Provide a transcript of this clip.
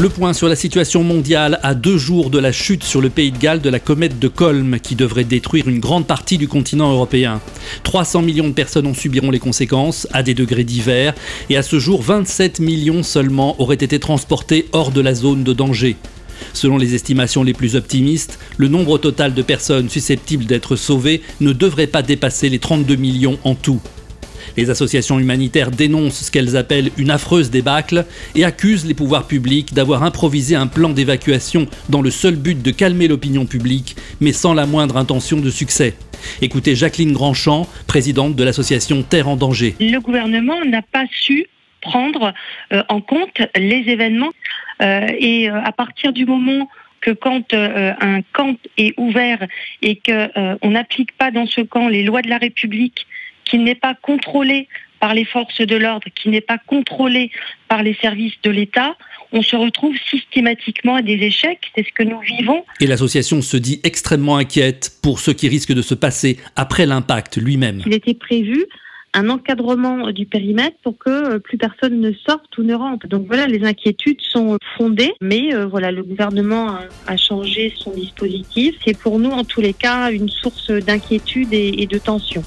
Le point sur la situation mondiale à deux jours de la chute sur le pays de Galles de la comète de Colm qui devrait détruire une grande partie du continent européen. 300 millions de personnes en subiront les conséquences à des degrés divers et à ce jour 27 millions seulement auraient été transportés hors de la zone de danger. Selon les estimations les plus optimistes, le nombre total de personnes susceptibles d'être sauvées ne devrait pas dépasser les 32 millions en tout. Les associations humanitaires dénoncent ce qu'elles appellent une affreuse débâcle et accusent les pouvoirs publics d'avoir improvisé un plan d'évacuation dans le seul but de calmer l'opinion publique, mais sans la moindre intention de succès. Écoutez Jacqueline Grandchamp, présidente de l'association Terre en danger. Le gouvernement n'a pas su prendre euh, en compte les événements euh, et euh, à partir du moment que quand un camp est ouvert et qu'on n'applique pas dans ce camp les lois de la République qui n'est pas contrôlé par les forces de l'ordre, qui n'est pas contrôlé par les services de l'État, on se retrouve systématiquement à des échecs. C'est ce que nous vivons. Et l'association se dit extrêmement inquiète pour ce qui risque de se passer après l'impact lui-même. Il était prévu un encadrement du périmètre pour que euh, plus personne ne sorte ou ne rentre. Donc voilà, les inquiétudes sont fondées, mais euh, voilà, le gouvernement a, changé son dispositif. C'est pour nous, en tous les cas, une source d'inquiétude et de tension.